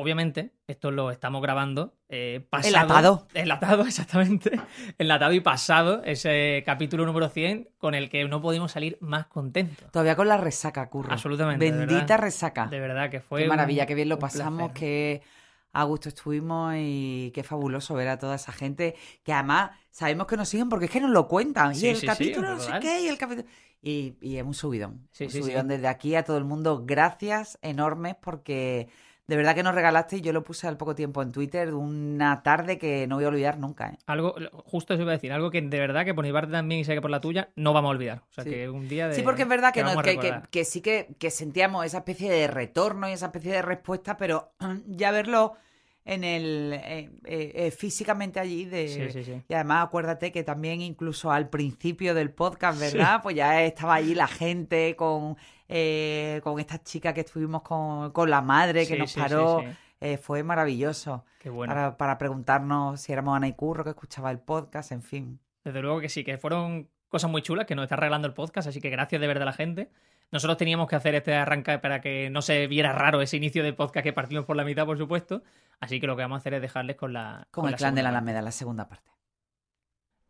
Obviamente, esto lo estamos grabando eh, pasado. Enlatado. Enlatado, exactamente. Enlatado y pasado, ese capítulo número 100 con el que no pudimos salir más contentos. Todavía con la resaca, Curro. Absolutamente, Bendita resaca. De verdad que fue. Qué un- maravilla, qué bien lo un pasamos, qué a gusto estuvimos y qué fabuloso ver a toda esa gente que además sabemos que nos siguen porque es que nos lo cuentan. Sí, y el sí, sí, capítulo no sé qué, y el capítulo... Y, y es un subidón. Un subidón desde aquí a todo el mundo. Gracias enormes porque de verdad que nos regalaste y yo lo puse al poco tiempo en Twitter una tarde que no voy a olvidar nunca. ¿eh? Algo, justo eso iba a decir, algo que de verdad que por mi parte también y sé que por la tuya no vamos a olvidar. O sea, Sí. que un día de. Sí, porque es verdad que, no, que, que- sí que, que sentíamos esa especie de retorno y esa especie de respuesta, pero ya verlo en el eh, eh, físicamente allí de Sí, sí, sí. y además acuérdate que también incluso al principio del podcast, ¿verdad? Pues ya estaba allí la gente con eh, con esta chica que estuvimos con, con la madre que Sí, nos sí, paró. sí. Eh, fue maravilloso Qué bueno. para, para preguntarnos si éramos Ana y Curro que escuchaba el podcast, en fin. Desde luego que sí, que fueron cosas muy chulas que nos está regalando el podcast, así que gracias de verdad a la gente. Nosotros teníamos que hacer este arranque para que no se viera raro ese inicio de podcast que partimos por la mitad, por supuesto. Así que lo que vamos a hacer es dejarles con la. Con el clan de la parte. Alameda, la segunda parte.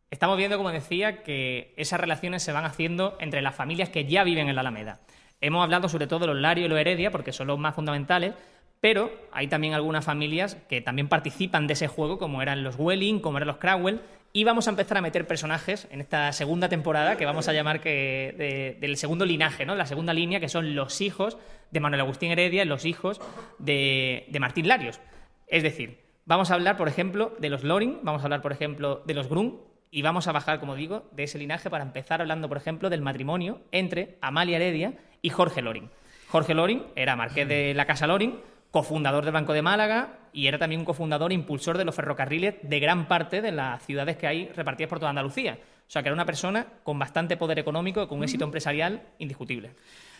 Estamos viendo, como decía, que esas relaciones se van haciendo entre las familias que ya viven en la Alameda. Hemos hablado sobre todo de los Lario y los Heredia, porque son los más fundamentales, pero hay también algunas familias que también participan de ese juego, como eran los Welling, como eran los Crowell, y vamos a empezar a meter personajes en esta segunda temporada que vamos a llamar que de- del segundo linaje, ¿no? La segunda línea, que son los hijos de Manuel Agustín Heredia y los hijos de, de Martín Larios. Es decir, vamos a hablar, por ejemplo, de los Loring, vamos a hablar, por ejemplo, de los Grun, y vamos a bajar, como digo, de ese linaje para empezar hablando, por ejemplo, del matrimonio entre Amalia Heredia y Jorge Loring. Jorge Loring era marqués de la Casa Loring, cofundador del Banco de Málaga y era también un cofundador e impulsor de los ferrocarriles de gran parte de las ciudades que hay repartidas por toda Andalucía. O sea, que era una persona con bastante poder económico y con un éxito empresarial indiscutible.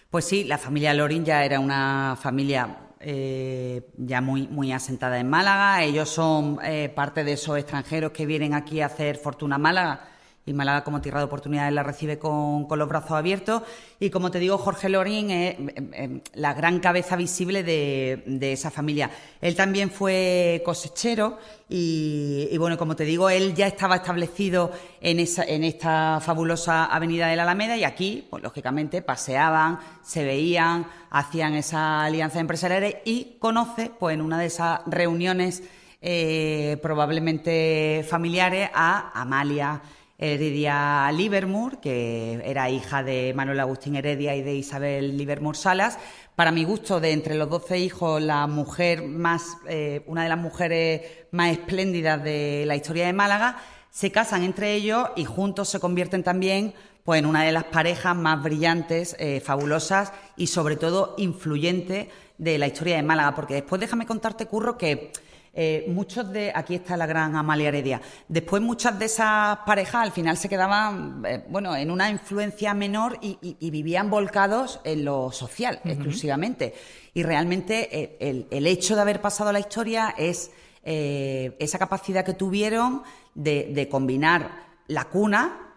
Pues sí, la familia Lorin ya era una familia eh, ya muy, muy asentada en Málaga. Ellos son eh, parte de esos extranjeros que vienen aquí a hacer fortuna Málaga. Y Málaga, como tierra de oportunidades, la recibe con, con los brazos abiertos. Y como te digo, Jorge Lorin es eh, eh, la gran cabeza visible de, de esa familia. Él también fue cosechero y, y, bueno, como te digo, él ya estaba establecido en, esa, en esta fabulosa avenida de la Alameda y aquí, pues lógicamente, paseaban, se veían, hacían esa alianza empresarial y conoce, pues en una de esas reuniones eh, probablemente familiares, a Amalia Heredia Livermore, que era hija de Manuel Agustín Heredia y de Isabel Livermore Salas. Para mi gusto, de entre los doce hijos, la mujer más, eh, una de las mujeres más espléndidas de la historia de Málaga, se casan entre ellos y juntos se convierten también pues, en una de las parejas más brillantes, eh, fabulosas y sobre todo influyentes de la historia de Málaga. Porque después déjame contarte, Curro, que eh, muchos de. Aquí está la gran Amalia Heredia. Después, muchas de esas parejas al final se quedaban, eh, bueno, en una influencia menor y, y- y vivían volcados en lo social exclusivamente. Y realmente eh, el, el hecho de haber pasado la historia es esa capacidad que tuvieron de, de combinar la cuna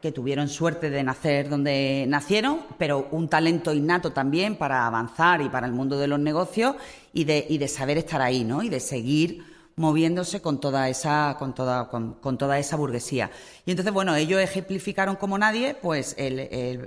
que tuvieron suerte de nacer donde nacieron, pero un talento innato también para avanzar y para el mundo de los negocios y de, y de saber estar ahí, ¿no? Y de seguir moviéndose con toda esa, con toda, con, con toda esa burguesía. Y entonces, bueno, ellos ejemplificaron como nadie, pues, el,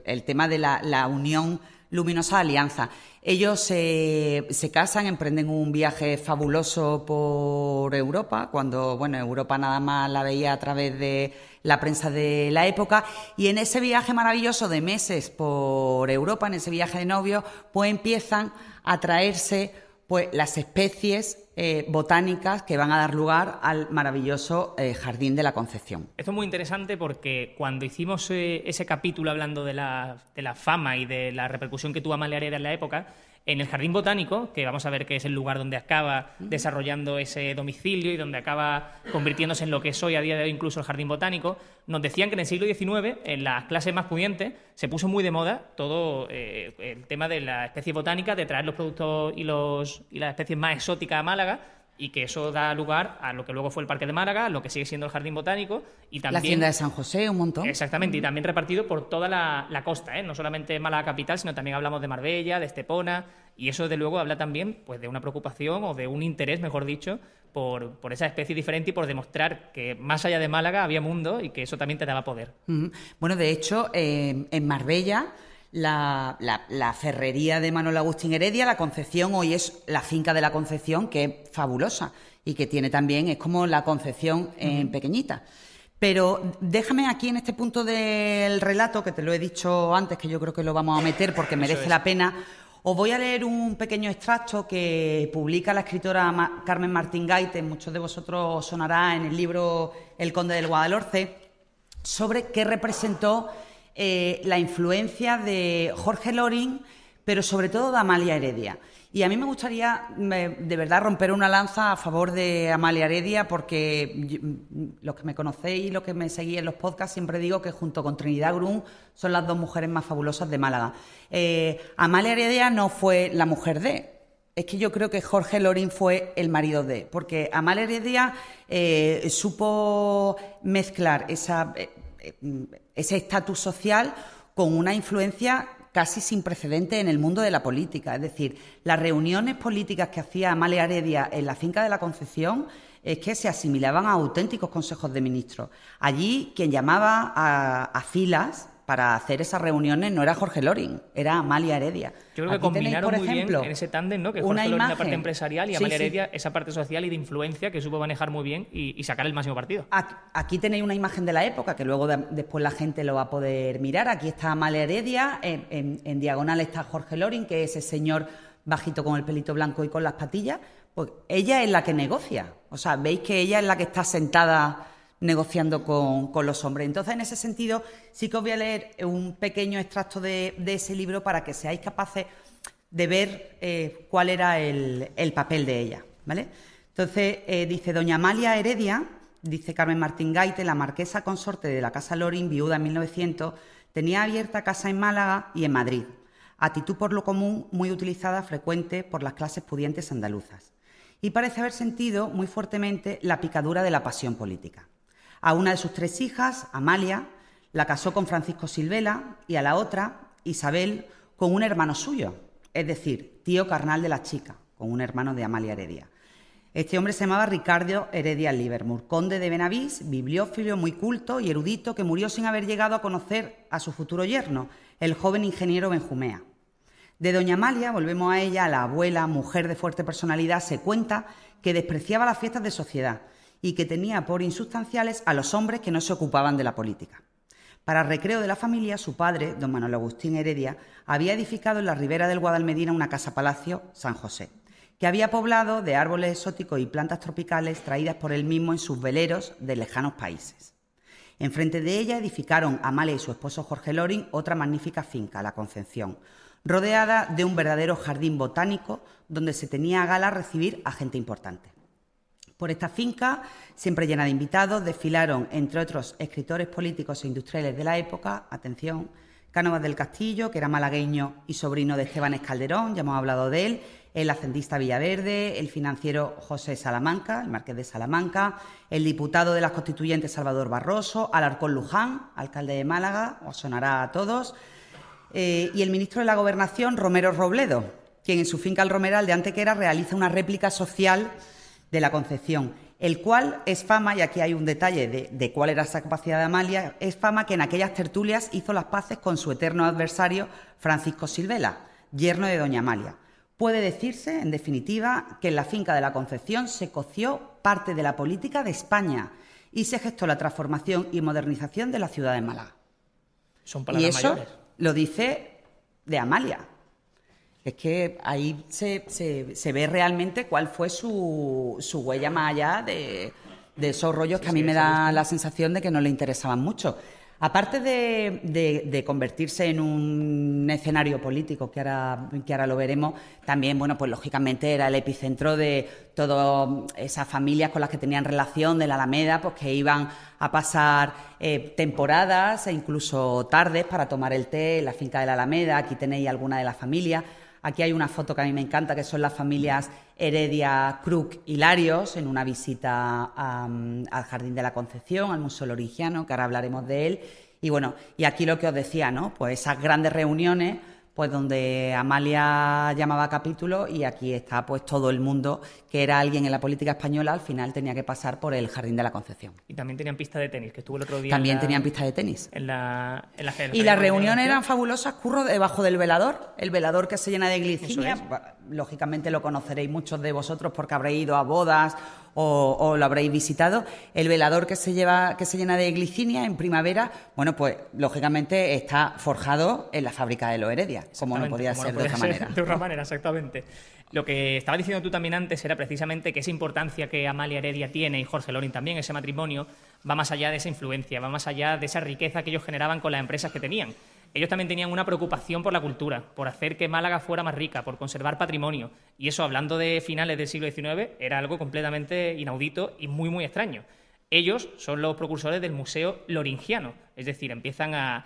el- tema de la, la unión luminosa alianza. Ellos se, se casan, emprenden un viaje fabuloso por Europa, cuando, bueno, Europa nada más la veía a través de la prensa de la época, y en ese viaje maravilloso de meses por Europa, en ese viaje de novios, pues empiezan a traerse pues las especies eh, botánicas que van a dar lugar al maravilloso eh, Jardín de la Concepción. Esto es muy interesante porque cuando hicimos eh, ese capítulo hablando de la, fama y de la repercusión que tuvo Amalia en la época, En el jardín botánico, que vamos a ver que es el lugar donde acaba desarrollando ese domicilio y donde acaba convirtiéndose en lo que es hoy a día de hoy incluso el jardín botánico, nos decían que en el siglo XIX, en las clases más pudientes, se puso muy de moda todo eh, el tema de la especie botánica, de traer los productos y, los, y las especies más exóticas a Málaga y que eso da lugar a lo que luego fue el Parque de Málaga, lo que sigue siendo el Jardín Botánico y también... La Hacienda de San José, un montón. Exactamente, y también repartido por toda la, costa, ¿eh? no solamente Málaga capital, sino también hablamos de Marbella, de Estepona, y eso de luego habla también pues, de una preocupación o de un interés, mejor dicho, por, por, esa especie diferente y por demostrar que más allá de Málaga había mundo y que eso también te daba poder. Bueno, de hecho, eh, en Marbella la, la, ferrería de Manuel Agustín Heredia, la Concepción, hoy es la finca de la Concepción, que es fabulosa y que tiene también, es como la Concepción en pequeñita. Pero déjame aquí en este punto del relato, que te lo he dicho antes, que yo creo que lo vamos a meter porque merece la pena. Os voy a leer un pequeño extracto que publica la escritora Carmen Martín Gaite, muchos de vosotros sonará en el libro El Conde del Guadalhorce, sobre qué representó eh, la influencia de Jorge Loring, pero sobre todo de Amalia Heredia. Y a mí me gustaría de verdad romper una lanza a favor de Amalia Heredia porque mm, los que me conocéis y los que me seguís en los podcasts siempre digo que junto con Trinidad Grun son las dos mujeres más fabulosas de Málaga. Eh, Amalia Heredia no fue la mujer de, es que yo creo que Jorge Loring fue el marido de, porque Amalia Heredia eh, supo mezclar esa, ese estatus social con una influencia casi sin precedente en el mundo de la política. Es decir, las reuniones políticas que hacía Amalia Heredia en la finca de la Concepción es que se asimilaban a auténticos consejos de ministros. Allí quien llamaba a filas para hacer esas reuniones no era Jorge Loring, era Amalia Heredia. Yo creo que combinaron muy bien en ese tándem, ¿no? Que Jorge Loring la parte empresarial y Amalia Heredia esa parte social y de influencia que supo manejar muy bien y, sacar el máximo partido. Aquí, tenéis una imagen de la época que luego después la gente lo va a poder mirar. Aquí está Amalia Heredia, en, diagonal está Jorge Loring, que es ese señor bajito con el pelito blanco y con las patillas. Pues ella es la que negocia. O sea, veis que ella es la que está sentada negociando con, los hombres. Entonces, en ese sentido, sí que os voy a leer un pequeño extracto de, ese libro para que seáis capaces de ver eh, cuál era el, papel de ella. ¿vale? Entonces, eh, dice Doña Amalia Heredia, dice Carmen Martín Gaite, la marquesa consorte de la Casa Lorin, viuda en 1900, tenía abierta casa en Málaga y en Madrid. Actitud por lo común muy utilizada, frecuente por las clases pudientes andaluzas. Y parece haber sentido muy fuertemente la picadura de la pasión política. A una de sus tres hijas, Amalia, la casó con Francisco Silvela y a la otra, Isabel, con un hermano suyo, es decir, tío carnal de la chica, con un hermano de Amalia Heredia. Este hombre se llamaba Ricardo Heredia Livermore, conde de Benavís, bibliófilo muy culto y erudito que murió sin haber llegado a conocer a su futuro yerno, el joven ingeniero Benjumea. De doña Amalia, volvemos a ella, la abuela, mujer de fuerte personalidad, se cuenta que despreciaba las fiestas de sociedad y que tenía por insustanciales a los hombres que no se ocupaban de la política. Para recreo de la familia, su padre, don Manuel Agustín Heredia, había edificado en la ribera del Guadalmedina una casa-palacio, San José, que había poblado de árboles exóticos y plantas tropicales traídas por él mismo en sus veleros de lejanos países. Enfrente de ella edificaron Amalia y su esposo Jorge Loring otra magnífica finca, La Concepción, rodeada de un verdadero jardín botánico donde se tenía a gala recibir a gente importante. Por esta finca, siempre llena de invitados, desfilaron, entre otros, escritores políticos e industriales de la época, atención, Cánovas del Castillo, que era malagueño y sobrino de Esteban Escalderón, ya hemos hablado de él, el hacendista Villaverde, el financiero José Salamanca, el marqués de Salamanca, el diputado de las constituyentes Salvador Barroso, Alarcón Luján, alcalde de Málaga, os sonará a todos, eh, y el ministro de la Gobernación, Romero Robledo, quien en su finca El Romeral de Antequera realiza una réplica social de la Concepción, el cual es fama, y aquí hay un detalle de, cuál era esa capacidad de Amalia, es fama que en aquellas tertulias hizo las paces con su eterno adversario Francisco Silvela, yerno de doña Amalia. Puede decirse, en definitiva, que en la finca de la Concepción se coció parte de la política de España y se gestó la transformación y modernización de la ciudad de Málaga. Son palabras y eso mayores. lo dice de Amalia, es que ahí se, se, ve realmente cuál fue su, su huella más allá de, esos rollos que a mí me da la sensación de que no le interesaban mucho. Aparte de, convertirse en un escenario político, que ahora, que ahora lo veremos, también, bueno, pues lógicamente era el epicentro de todas esas familias con las que tenían relación de la Alameda, pues que iban a pasar eh, temporadas e incluso tardes para tomar el té en la finca de la Alameda. Aquí tenéis alguna de las familias. Aquí hay una foto que a mí me encanta, que son las familias Heredia, Kruk y Larios, en una visita al Jardín de la Concepción, al Museo Lorigiano, que ahora hablaremos de él. Y bueno, y aquí lo que os decía, ¿no? Pues esas grandes reuniones pues donde Amalia llamaba capítulo y aquí está pues todo el mundo que era alguien en la política española al final tenía que pasar por el Jardín de la Concepción. Y también tenían pista de tenis, que estuvo el otro día. También tenían pista de tenis. En la, y las reuniones eran fabulosas, curro debajo del velador, el velador que se llena de glicina. Lógicamente lo conoceréis muchos de vosotros porque habréis ido a bodas o, lo habréis visitado. El velador que se lleva, que se llena de glicinia en primavera, bueno, pues lógicamente está forjado en la fábrica de Loheredia, como no podía ser de otra manera. De otra manera, exactamente. Lo que estaba diciendo tú también antes era precisamente que esa importancia que Amalia Heredia tiene y Jorge Lorin también, ese matrimonio, va más allá de esa influencia, va más allá de esa riqueza que ellos generaban con las empresas que tenían ellos también tenían una preocupación por la cultura, por hacer que Málaga fuera más rica, por conservar patrimonio. Y eso, hablando de finales del siglo XIX, era algo completamente inaudito y muy, muy extraño. Ellos son los precursores del Museo Loringiano, es decir, empiezan a,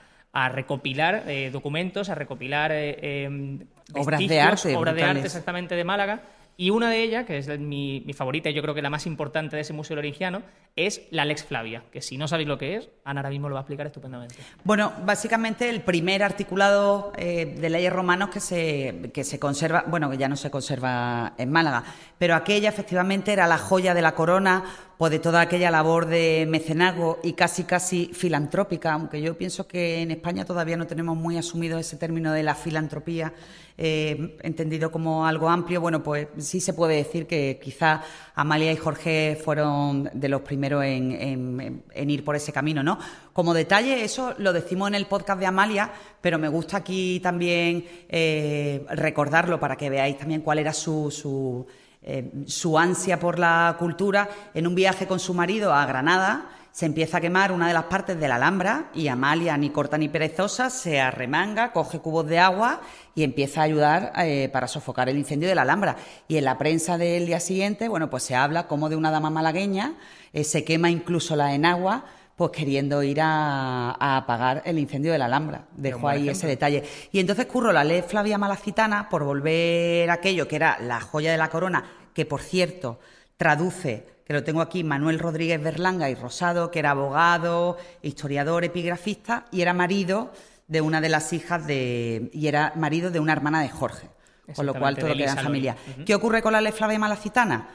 recopilar eh, documentos, a recopilar eh, em, obras de arte, obras de arte exactamente de Málaga y una de ellas, que es mi, favorita y yo creo que la más importante de ese museo loringiano, es la Lex Flavia, que si no sabéis lo que es, Ana ahora mismo lo va a explicar estupendamente. Bueno, básicamente el primer articulado eh, de leyes romanos que se, que se conserva, bueno, que ya no se conserva en Málaga, pero aquella efectivamente era la joya de la corona o de toda aquella labor de mecenazgo y casi casi filantrópica, aunque yo pienso que en España todavía no tenemos muy asumido ese término de la filantropía eh, entendido como algo amplio, bueno, pues sí se puede decir que quizá Amalia y Jorge fueron de los primeros en, ir por ese camino, ¿no? Como detalle, eso lo decimos en el podcast de Amalia, pero me gusta aquí también eh, recordarlo para que veáis también cuál era su, su, eh, su ansia por la cultura en un viaje con su marido a Granada se empieza a quemar una de las partes de la Alhambra y Amalia, ni corta ni perezosa, se arremanga, coge cubos de agua y empieza a ayudar eh, para sofocar el incendio de la Alhambra. Y en la prensa del día siguiente, bueno, pues se habla como de una dama malagueña, eh, se quema incluso la enagua, pues queriendo ir a, apagar el incendio de la Alhambra. Dejo ahí ese detalle. Y entonces curro la ley Flavia Malacitana por volver a aquello que era la joya de la corona, que por cierto traduce que lo tengo aquí, Manuel Rodríguez Berlanga y Rosado, que era abogado, historiador, epigrafista y era marido de una de las hijas de. y era marido de una hermana de Jorge. Con lo cual todo queda en familia. ¿Qué ocurre con la ley Flavia Malacitana?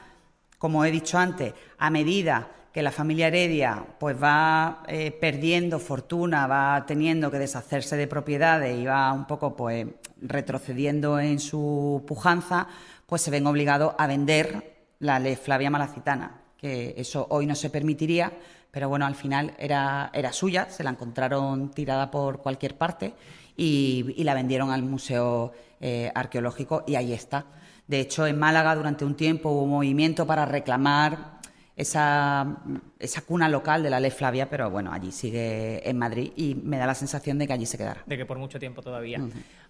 Como he dicho antes, a medida que la familia Heredia pues va eh, perdiendo fortuna, va teniendo que deshacerse de propiedades y va un poco pues retrocediendo en su pujanza, pues se ven obligados a vender la ley Flavia Malacitana que eso hoy no se permitiría, pero bueno, al final era, era suya, se la encontraron tirada por cualquier parte y, la vendieron al Museo eh, Arqueológico y ahí está. De hecho, en Málaga durante un tiempo hubo un movimiento para reclamar esa, esa cuna local de la ley Flavia, pero bueno, allí sigue en Madrid y me da la sensación de que allí se quedará. De que por mucho tiempo todavía.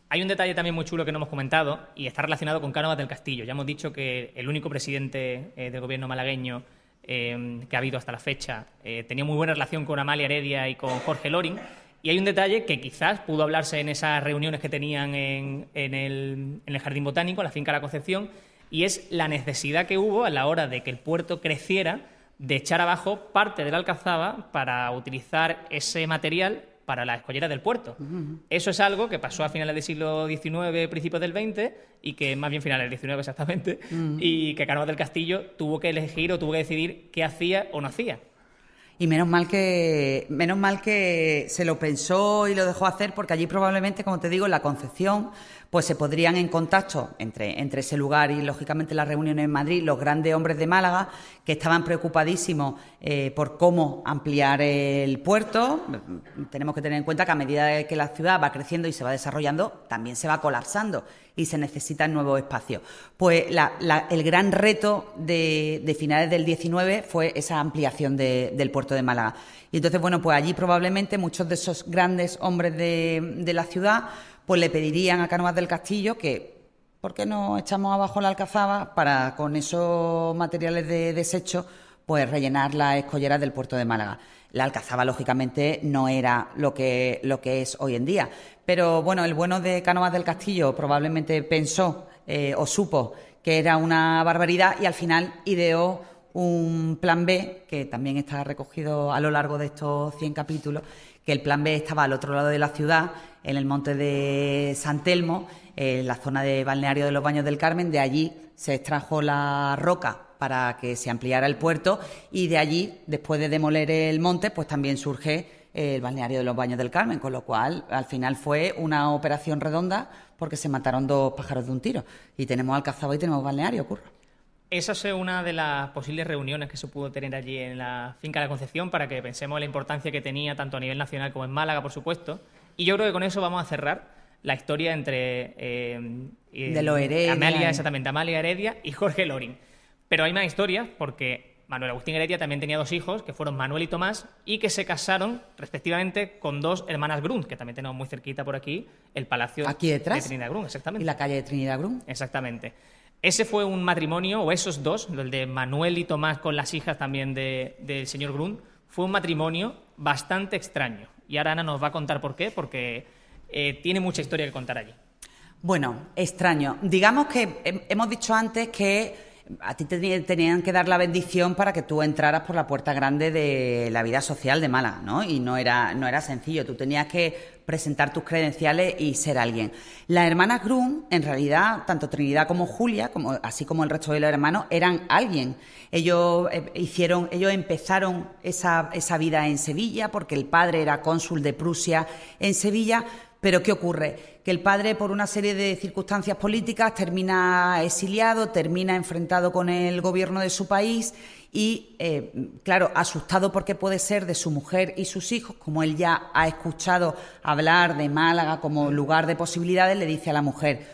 Hay un detalle también muy chulo que no hemos comentado y está relacionado con Cánovas del Castillo. Ya hemos dicho que el único presidente eh, del gobierno malagueño Em, que ha habido hasta la fecha, eh, tenía muy buena relación con Amalia Heredia y con Jorge Loring. Y hay un detalle que quizás pudo hablarse en esas reuniones que tenían en, el, Jardín Botánico, en la finca La Concepción, y es la necesidad que hubo a la hora de que el puerto creciera de echar abajo parte de la alcazaba para utilizar ese material para la escollera del puerto. Eso es algo que pasó a finales del siglo XIX, principios del XX, y que más bien finales del XIX exactamente, y que Carlos del Castillo tuvo que elegir o tuvo que decidir qué hacía o no hacía. Y menos mal que menos mal que se lo pensó y lo dejó hacer porque allí probablemente, como te digo, la Concepción pues se podrían en contacto entre, entre ese lugar y, lógicamente, las reuniones en Madrid, los grandes hombres de Málaga que estaban preocupadísimos eh, por cómo ampliar el puerto. Tenemos que tener en cuenta que a medida que la ciudad va creciendo y se va desarrollando, también se va colapsando y se necesitan nuevos espacios. Pues el gran reto de, finales del 19 fue esa ampliación del puerto de Málaga. Y entonces, bueno, pues allí probablemente muchos de esos grandes hombres de, la ciudad pues le pedirían a Cánovas del Castillo que ¿por qué no echamos abajo la alcazaba para con esos materiales de desecho pues rellenar las escolleras del puerto de Málaga? La alcazaba, lógicamente, no era lo que, lo que es hoy en día. Pero bueno, el bueno de Cánovas del Castillo probablemente pensó eh, o supo que era una barbaridad y al final ideó un plan B, que también está recogido a lo largo de estos 100 capítulos, que el plan B estaba al otro lado de la ciudad, en el monte de San Telmo, en la zona de balneario de los Baños del Carmen. De allí se extrajo la roca para que se ampliara el puerto y de allí, después de demoler el monte, pues también surge el balneario de los Baños del Carmen, con lo cual al final fue una operación redonda porque se mataron dos pájaros de un tiro. Y tenemos Alcazaba y tenemos balneario, ocurre. Esa es una de las posibles reuniones que se pudo tener allí en la finca de la Concepción para que pensemos en la importancia que tenía tanto a nivel nacional como en Málaga, por supuesto. Y yo creo que con eso vamos a cerrar la historia entre eh, de Amalia, exactamente, Amalia Heredia y Jorge Loring. Pero hay más historias porque Manuel Agustín Heredia también tenía dos hijos, que fueron Manuel y Tomás, y que se casaron respectivamente con dos hermanas Grun, que también tenemos muy cerquita por aquí, el palacio aquí detrás? de Trinidad Grun, exactamente. Y la calle de Trinidad Grun. Exactamente. Ese fue un matrimonio, o esos dos, el de Manuel y Tomás con las hijas también del señor Grun, fue un matrimonio bastante extraño. Y ahora Ana nos va a contar por qué, porque eh, tiene mucha historia que contar allí. Bueno, extraño. Digamos que hemos dicho antes que a ti te tenían que dar la bendición para que tú entraras por la puerta grande de la vida social de Málaga, ¿no? Y no era, no era sencillo, tú tenías que presentar tus credenciales y ser alguien. Las hermanas Grum, en realidad, tanto Trinidad como Julia, como, así como el resto de los hermanos, eran alguien. Ellos eh, hicieron, ellos empezaron esa, esa vida en Sevilla, porque el padre era cónsul de Prusia en Sevilla, pero ¿qué ocurre? Que el padre, por una serie de circunstancias políticas, termina exiliado, termina enfrentado con el gobierno de su país y, eh, claro, asustado porque puede ser de su mujer y sus hijos, como él ya ha escuchado hablar de Málaga como lugar de posibilidades, le dice a la mujer,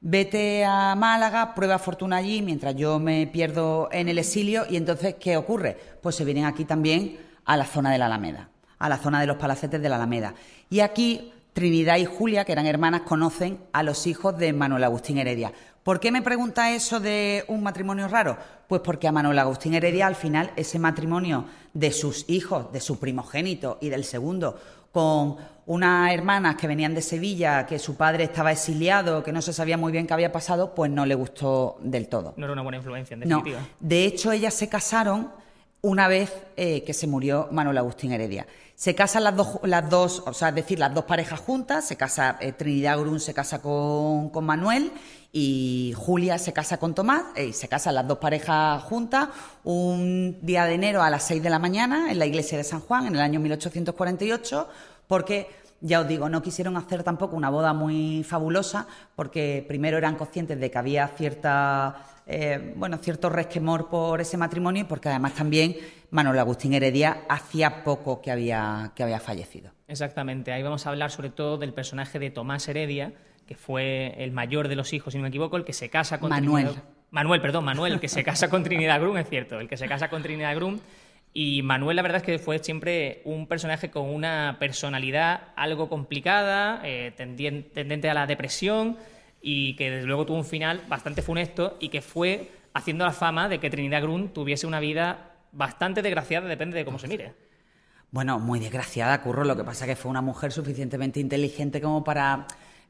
vete a Málaga, prueba fortuna allí, mientras yo me pierdo en el exilio, y entonces, ¿qué ocurre? Pues se vienen aquí también a la zona de la Alameda, a la zona de los palacetes de la Alameda. Y aquí Trinidad y Julia, que eran hermanas, conocen a los hijos de Manuel Agustín Heredia. ¿Por qué me pregunta eso de un matrimonio raro? Pues porque a Manuel Agustín Heredia, al final, ese matrimonio de sus hijos, de su primogénito y del segundo, con unas hermanas que venían de Sevilla, que su padre estaba exiliado, que no se sabía muy bien qué había pasado, pues no le gustó del todo. No era una buena influencia, en definitiva. De hecho, ellas se casaron una vez eh, que se murió Manuel Agustín Heredia. Se casan las dos, las dos, o sea, es decir, las dos parejas juntas, se casa eh, Trinidad Grun se casa con, Manuel y Julia se casa con Tomás, eh, y se casan las dos parejas juntas un día de enero a las 6 de la mañana en la iglesia de San Juan en el año 1848, porque ya os digo, no quisieron hacer tampoco una boda muy fabulosa, porque primero eran conscientes de que había cierta eh, bueno, cierto resquemor por ese matrimonio, porque además también Manuel Agustín Heredia hacía poco que había, que había fallecido. Exactamente, ahí vamos a hablar sobre todo del personaje de Tomás Heredia, que fue el mayor de los hijos, si no me equivoco, el que se casa con Manuel. Trinidad... Manuel, perdón, Manuel, el que se casa con Trinidad Grum, es cierto, el que se casa con Trinidad Grum. Y Manuel, la verdad es que fue siempre un personaje con una personalidad algo complicada, eh, tendente a la depresión, y que desde luego tuvo un final bastante funesto y que fue haciendo la fama de que Trinidad Grun tuviese una vida bastante desgraciada, depende de cómo se mire. Bueno, muy desgraciada, Curro. Lo que pasa es que fue una mujer suficientemente inteligente como para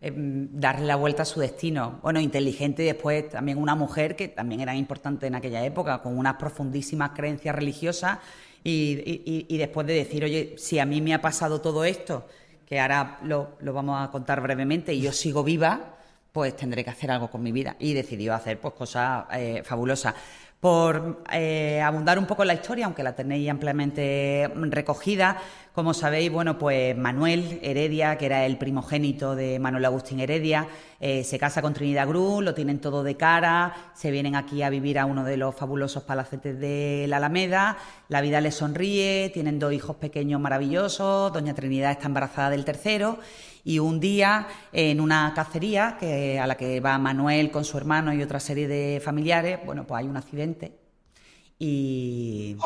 em, darle la vuelta a su destino. Bueno, inteligente y después también una mujer que también era importante en aquella época, con unas profundísimas creencias religiosas y, después de decir, oye, si a mí me ha pasado todo esto, que ahora lo, lo vamos a contar brevemente, y yo sigo viva, pues tendré que hacer algo con mi vida. Y decidió hacer pues cosas eh, fabulosas. Por eh, abundar un poco en la historia, aunque la tenéis ampliamente recogida, Como sabéis, bueno, pues Manuel Heredia, que era el primogénito de Manuel Agustín Heredia, eh, se casa con Trinidad Cruz, lo tienen todo de cara, se vienen aquí a vivir a uno de los fabulosos palacetes de la Alameda, la vida les sonríe, tienen dos hijos pequeños maravillosos, doña Trinidad está embarazada del tercero y un día en una cacería que, a la que va Manuel con su hermano y otra serie de familiares, bueno, pues hay un accidente y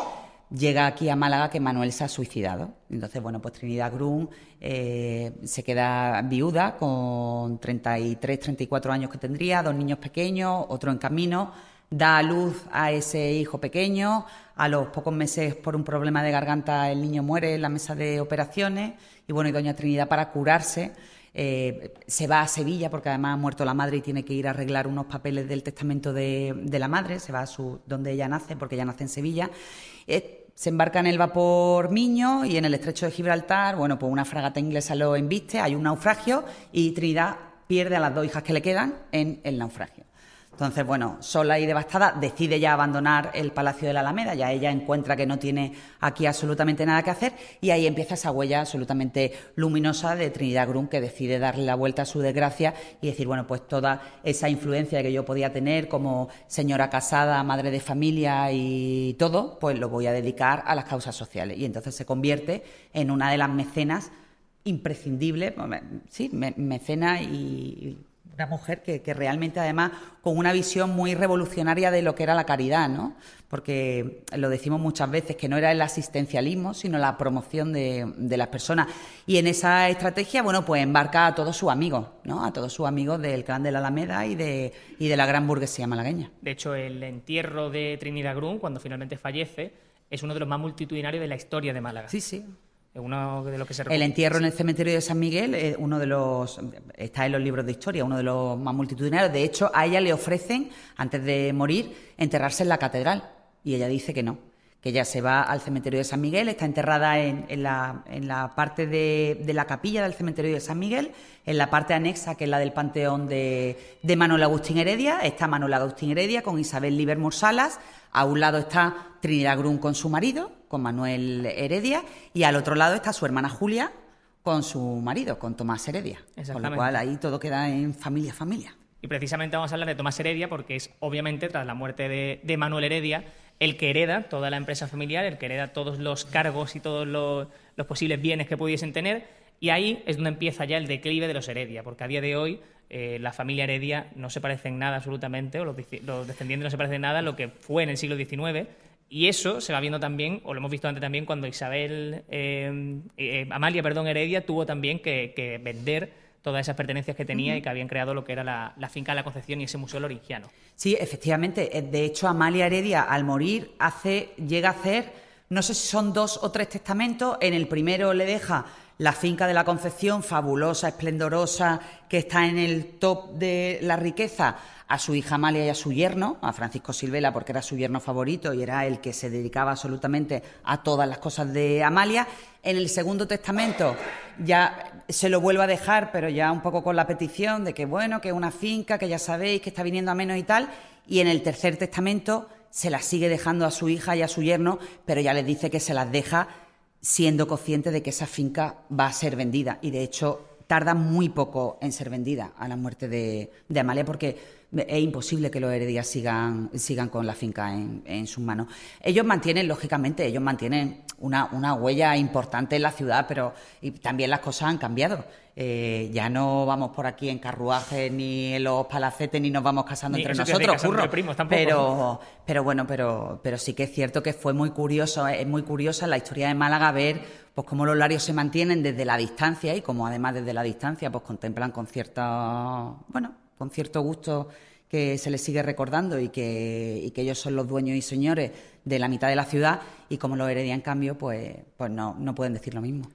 llega aquí a Málaga que Manuel se ha suicidado. Entonces, bueno, pues Trinidad Grun eh, se queda viuda con 33, 34 años que tendría, dos niños pequeños, otro en camino, da a luz a ese hijo pequeño, a los pocos meses por un problema de garganta el niño muere en la mesa de operaciones. Y bueno, y doña Trinidad para curarse eh, se va a Sevilla porque además ha muerto la madre y tiene que ir a arreglar unos papeles del testamento de, la madre, se va a su, donde ella nace, porque ella nace en Sevilla. Eh, se embarca en el vapor Miño y en el estrecho de Gibraltar, bueno, pues una fragata inglesa lo embiste, hay un naufragio y Trinidad pierde a las dos hijas que le quedan en el naufragio. Entonces, bueno, sola y devastada, decide ya abandonar el Palacio de la Alameda, ya ella encuentra que no tiene aquí absolutamente nada que hacer y ahí empieza esa huella absolutamente luminosa de Trinidad Grun que decide darle la vuelta a su desgracia y decir, bueno, pues toda esa influencia que yo podía tener como señora casada, madre de familia y todo, pues lo voy a dedicar a las causas sociales. Y entonces se convierte en una de las mecenas imprescindibles, sí, mecena y una mujer que, realmente además con una visión muy revolucionaria de lo que era la caridad, ¿no? Porque lo decimos muchas veces que no era el asistencialismo, sino la promoción de, las personas. Y en esa estrategia, bueno, pues embarca a todos sus amigos, ¿no? A todos sus amigos del clan de la Alameda y de, y de la gran burguesía malagueña. De hecho, el entierro de Trinidad Grun, cuando finalmente fallece, es uno de los más multitudinarios de la historia de Málaga. Sí, sí. Uno de lo que se el entierro en el cementerio de San Miguel es uno de los está en los libros de historia, uno de los más multitudinarios. De hecho, a ella le ofrecen antes de morir enterrarse en la catedral. Y ella dice que no, que ella se va al cementerio de San Miguel, está enterrada en, la, en la, parte de, la capilla del cementerio de San Miguel, en la parte anexa que es la del panteón de, de Manuel Agustín Heredia, está Manuel Agustín Heredia con Isabel Livermore Salas, a un lado está Trinidad Grun con su marido, con Manuel Heredia, y al otro lado está su hermana Julia con su marido, con Tomás Heredia. Con lo cual ahí todo queda en familia, familia. Y precisamente vamos a hablar de Tomás Heredia porque es obviamente tras la muerte de, Manuel Heredia el que hereda toda la empresa familiar, el que hereda todos los cargos y todos los, posibles bienes que pudiesen tener. Y ahí es donde empieza ya el declive de los Heredia, porque a día de hoy eh, la familia Heredia no se parece en nada absolutamente, o los, descendientes no se parecen en nada a lo que fue en el siglo XIX. Y eso se va viendo también, o lo hemos visto antes también, cuando Isabel, eh, eh, Amalia, perdón, Heredia tuvo también que, vender todas esas pertenencias que tenía y que habían creado lo que era la, finca de la Concepción y ese museo loringiano. Sí, efectivamente. De hecho, Amalia Heredia, al morir, hace, llega a hacer, no sé si son dos o tres testamentos. En el primero le deja la finca de la Concepción, fabulosa, esplendorosa, que está en el top de la riqueza, a su hija Amalia y a su yerno, a Francisco Silvela, porque era su yerno favorito y era el que se dedicaba absolutamente a todas las cosas de Amalia. En el segundo testamento ya se lo vuelve a dejar, pero ya un poco con la petición de que, bueno, que una finca, que ya sabéis que está viniendo a menos y tal. Y en el tercer testamento se la sigue dejando a su hija y a su yerno, pero ya les dice que se las deja siendo consciente de que esa finca va a ser vendida. Y de hecho tarda muy poco en ser vendida a la muerte de, de Amalia porque es imposible que los heredías sigan, sigan con la finca en, sus manos. Ellos mantienen, lógicamente, ellos mantienen una, una, huella importante en la ciudad, pero y también las cosas han cambiado. Eh, ya no vamos por aquí en carruajes ni en los palacetes ni nos vamos casando entre nosotros, pero pero bueno, pero pero sí que es cierto que fue muy curioso, es muy curiosa la historia de Málaga ver pues cómo los larios se mantienen desde la distancia y cómo además desde la distancia pues contemplan con cierta bueno, con cierto gusto que se les sigue recordando y que, que, ellos son los dueños y señores de la mitad de la ciudad y como los Heredia, en cambio, pues, pues no, no pueden decir lo mismo.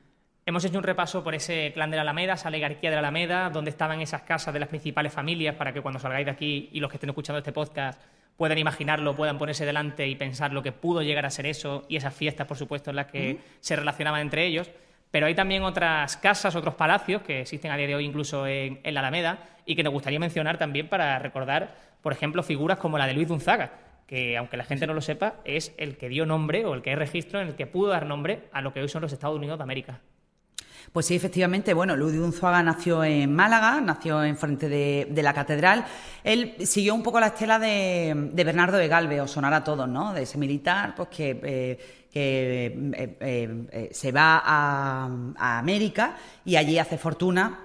Hemos hecho un repaso por ese clan de la Alameda, esa oligarquía de la Alameda, donde estaban esas casas de las principales familias para que cuando salgáis de aquí y los que estén escuchando este podcast puedan imaginarlo, puedan ponerse delante y pensar lo que pudo llegar a ser eso y esas fiestas, por supuesto, en las que se relacionaban entre ellos. Pero hay también otras casas, otros palacios que existen a día de hoy incluso en, la Alameda y que nos gustaría mencionar también para recordar, por ejemplo, figuras como la de Luis Gonzaga, que aunque la gente no lo sepa, es el que dio nombre o el que es registro en el que pudo dar nombre a lo que hoy son los Estados Unidos de América. Pues sí, efectivamente. Bueno, Luis Unzuaga nació en Málaga, nació en frente de, la catedral. Él siguió un poco la estela de, Bernardo de Galve, o sonará a todos, ¿no? De ese militar, pues que, eh, eh, eh, se va a, América y allí hace fortuna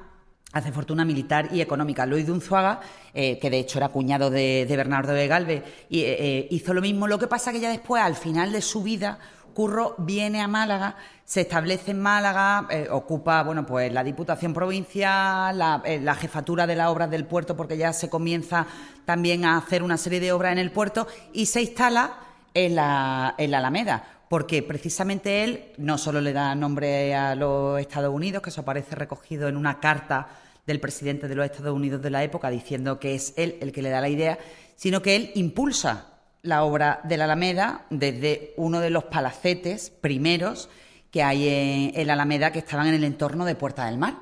hace fortuna militar y económica. Luis de Unzuaga, que de hecho era cuñado de, Bernardo de Galve, y, hizo lo mismo. Lo que pasa que ya después, al final de su vida, Curro viene a Málaga, se establece en Málaga, eh, ocupa bueno, pues la Diputación Provincial, eh, la, jefatura de las obras del puerto, porque ya se comienza también a hacer una serie de obras en el puerto, y se instala en la, en la Alameda porque precisamente él no solo le da nombre a los Estados Unidos, que eso aparece recogido en una carta del presidente de los Estados Unidos de la época diciendo que es él el que le da la idea, sino que él impulsa la obra de la Alameda desde uno de los palacetes primeros que hay en, la Alameda que estaban en el entorno de Puerta del Mar.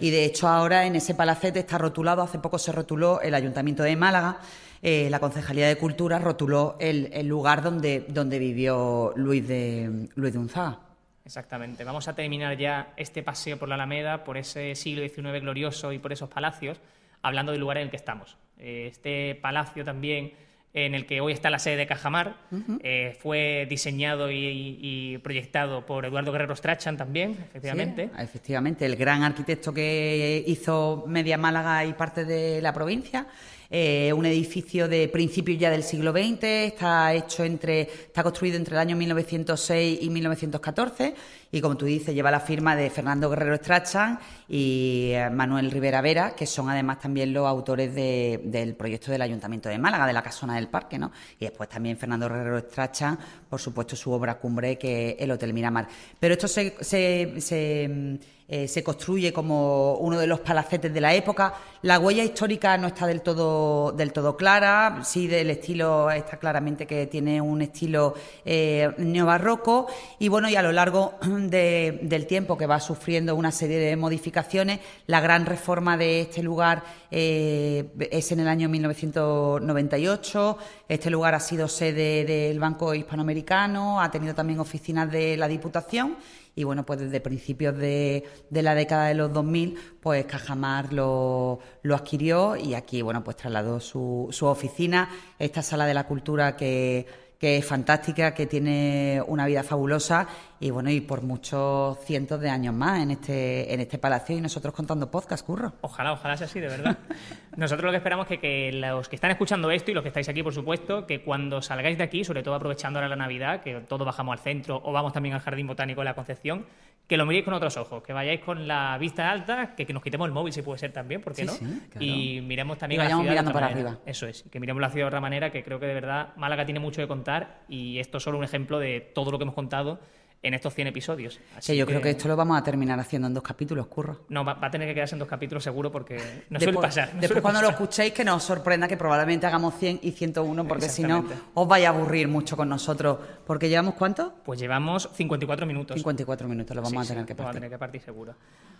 Y de hecho ahora en ese palacete está rotulado, hace poco se rotuló el Ayuntamiento de Málaga, eh, la Concejalía de Cultura rotuló el, lugar donde, donde vivió Luis de, Luis de Unzaga. Exactamente. Vamos a terminar ya este paseo por la Alameda, por ese siglo XIX glorioso y por esos palacios, hablando del lugar en el que estamos. Eh, este palacio también en el que hoy está la sede de Cajamar. Eh, fue diseñado y, proyectado por Eduardo Guerrero Strachan también, efectivamente. efectivamente, el gran arquitecto que hizo media Málaga y parte de la provincia. Eh, un edificio de principios ya del siglo XX, está hecho entre, está construido entre el año 1906 y 1914 y como tú dices lleva la firma de Fernando Guerrero Strachan y eh, Manuel Rivera Vera, que son además también los autores del proyecto del Ayuntamiento de Málaga, de la Casona del Parque, ¿no? Y después también Fernando Guerrero Strachan, por supuesto su obra cumbre que es el Hotel Miramar. Pero esto se, se eh, se construye como uno de los palacetes de la época. La huella histórica no está del todo, del todo clara, sí del estilo, está claramente que tiene un estilo eh, neobarroco y bueno, y a lo largo del tiempo que va sufriendo una serie de modificaciones, la gran reforma de este lugar eh, es en el año 1998. Este lugar ha sido sede del Banco Hispanoamericano, ha tenido también oficinas de la Diputación y bueno, pues desde principios de, de la década de los 2000, pues Cajamar lo, lo adquirió y aquí, bueno, pues trasladó su, su oficina, esta sala de la cultura que que es fantástica, que tiene una vida fabulosa y bueno, y por muchos cientos de años más en este, en este palacio y nosotros contando podcast, curro. Ojalá, ojalá sea así, de verdad. nosotros lo que esperamos es que, los que están escuchando esto y los que estáis aquí, por supuesto, que cuando salgáis de aquí, sobre todo aprovechando ahora la Navidad, que todos bajamos al centro o vamos también al Jardín Botánico de la Concepción, que lo miréis con otros ojos, que vayáis con la vista alta, que, nos quitemos el móvil si puede ser también, ¿por qué no? Y miremos también la ciudad mirando para arriba. Eso es, que miremos la ciudad de otra manera, que creo que de verdad Málaga tiene mucho que contar y esto es solo un ejemplo de todo lo que hemos contado en estos 100 episodios. sí, yo creo que esto lo vamos a terminar haciendo en dos capítulos, curro. No, va, a tener que quedarse en dos capítulos seguro porque no suele pasar. después cuando lo escuchéis que no os sorprenda que probablemente hagamos 100 y 101 porque si no os vais a aburrir mucho con nosotros. Porque llevamos cuánto? Pues llevamos 54 minutos. 54 minutos, lo vamos a tener que partir. Vamos a tener que partir seguro.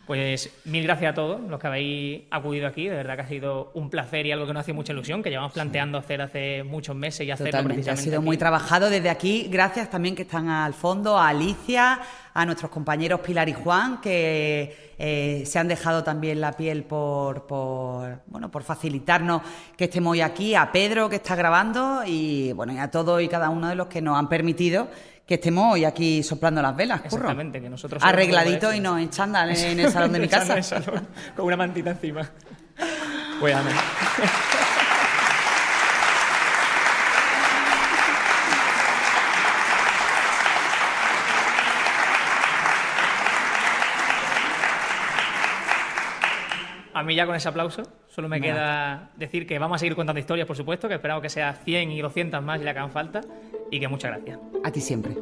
Pues mil gracias a todos los que habéis acudido aquí. De verdad que ha sido un placer y algo que nos hace mucha ilusión, que llevamos planteando hacer hace muchos meses y hacerlo Totalmente. Ha sido muy trabajado desde aquí. Gracias también que están al fondo, a Alicia, a nuestros compañeros Pilar y Juan, que eh, se han dejado también la piel por, por, bueno, por facilitarnos que estemos hoy aquí, a Pedro que está grabando y bueno, y a todos y cada uno de los que nos han permitido que estemos hoy aquí soplando las velas, curro. Exactamente, que nosotros... Arregladito y no en chándal en el salón de mi casa. con una mantita encima. A mí ya con ese aplauso solo me queda decir que vamos a seguir contando historias, por supuesto, que esperamos que sea 100 y 200 más y la que hagan falta, y que muchas gracias. A ti siempre.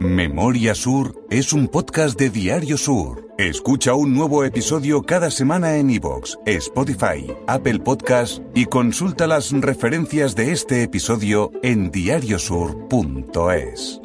Memoria Sur es un podcast de Diario Sur. Escucha un nuevo episodio cada semana en iVoox, Spotify, Apple Podcast y consulta las referencias de este episodio en diariosur.es.